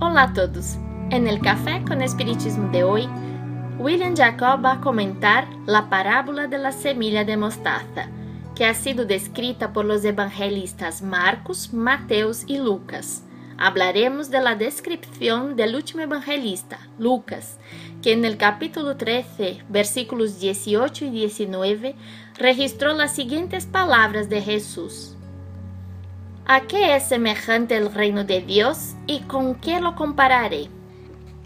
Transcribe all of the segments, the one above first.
Hola a todos. En el Café con Espiritismo de hoy, William Jacob va a comentar la parábola de la semilla de mostaza, que ha sido descrita por los evangelistas Marcos, Mateus y Lucas. Hablaremos de la descripción del último evangelista, Lucas, que en el capítulo 13, versículos 18 y 19, registró las siguientes palabras de Jesús. ¿A qué es semejante el reino de Dios y con qué lo compararé?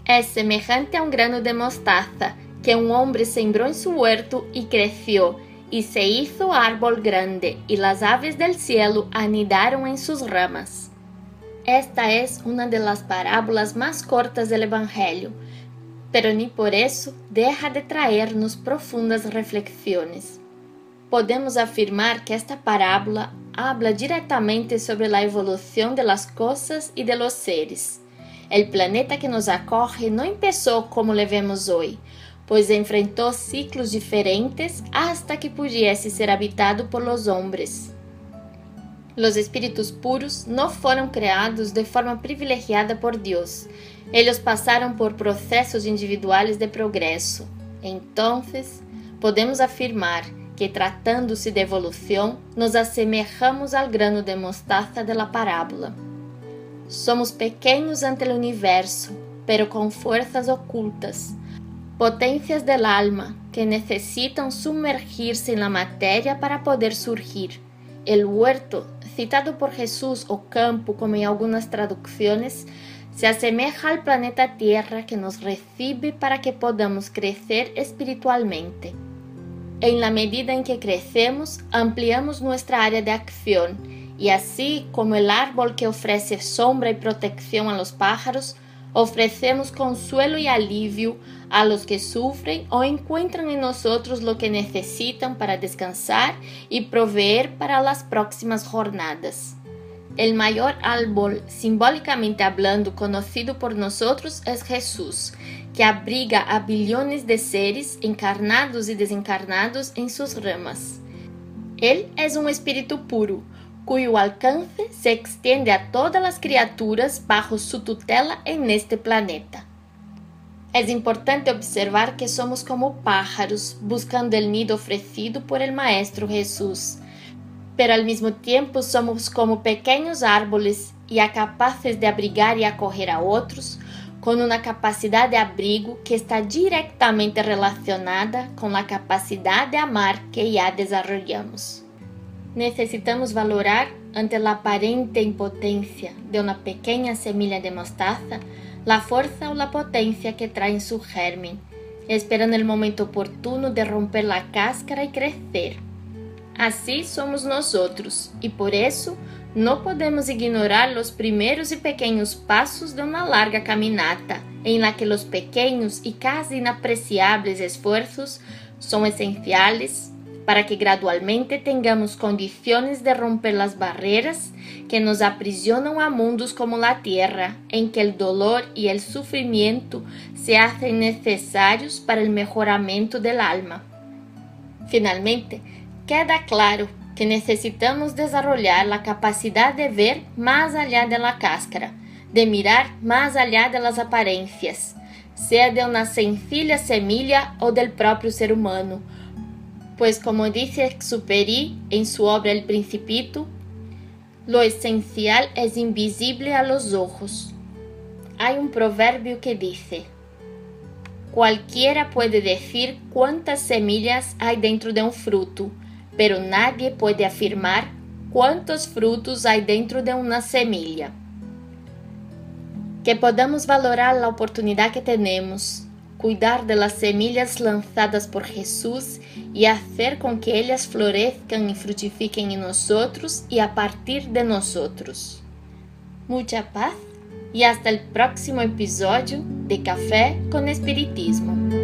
Es semejante a un grano de mostaza que un hombre sembró en su huerto y creció y se hizo árbol grande y las aves del cielo anidaron en sus ramas. Esta es una de las parábolas más cortas del Evangelio, pero ni por eso deja de traernos profundas reflexiones. Podemos afirmar que esta parábola habla directamente sobre la evolución de las cosas y de los seres. El planeta que nos acoge no empezó como le vemos hoy, pues enfrentó ciclos diferentes hasta que pudiese ser habitado por los hombres. Los espíritus puros no fueron creados de forma privilegiada por Dios. Ellos pasaron por procesos individuales de progreso. Entonces, podemos afirmar que tratando-se de evolução, nos assemelhamos ao grano de mostaza de la parábola. Somos pequenos ante o universo, pero com forças ocultas, potências del alma que necessitam sumergir-se na matéria para poder surgir. El huerto, citado por Jesús o campo, como em algumas traduções, se assemelha ao planeta Tierra que nos recibe para que podamos crescer espiritualmente. En la medida en que crecemos, ampliamos nuestra área de acción y así como el árbol que ofrece sombra y protección a los pájaros, ofrecemos consuelo y alivio a los que sufren o encuentran en nosotros lo que necesitan para descansar y proveer para las próximas jornadas. El mayor árbol, simbólicamente hablando, conocido por nosotros es Jesús, que abriga a bilhões de seres encarnados e desencarnados em suas ramas. Ele é um espírito puro, cuyo alcance se extiende a todas as criaturas bajo sua tutela en este planeta. É importante observar que somos como pájaros buscando el nido ofrecido por el Maestro Jesús, pero al mismo tiempo somos como pequeños árboles e capazes de abrigar e acorrer a outros com uma capacidade de abrigo que está diretamente relacionada com a capacidade de amar que já desenvolvemos. Necessitamos valorar ante a aparente impotência de uma pequena semilha de mostaza a força ou a potência que traz em seu germen, esperando o momento oportuno de romper a cáscara e crescer. Assim somos nós outros, e por isso não podemos ignorar os primeiros e pequenos passos de uma larga caminata, em la que os pequenos e quase inapreciáveis esforços são essenciais para que gradualmente tenhamos condições de romper as barreiras que nos aprisionam a mundos como a Terra, em que o dolor e o sofrimento se hacen necessários para o melhoramento del alma. Finalmente, queda claro que necesitamos desarrollar a capacidade de ver mais allá de la cáscara, de mirar mais allá de las aparências, seja de uma sencilla semilla ou del próprio ser humano, pois como disse Exuperi em sua obra El Principito, lo esencial é invisível a los ojos. Há um provérbio que diz: Cualquiera puede decir cuántas semillas hay dentro de un fruto, pero nadie puede afirmar cuántos frutos hay dentro de una semilla. Que podamos valorar a oportunidade que temos, cuidar de las semillas lanzadas por Jesús e hacer com que ellas florezcan e frutifiquen en nosotros y a partir de nosotros. Mucha paz e hasta el próximo episódio de Café com Espiritismo.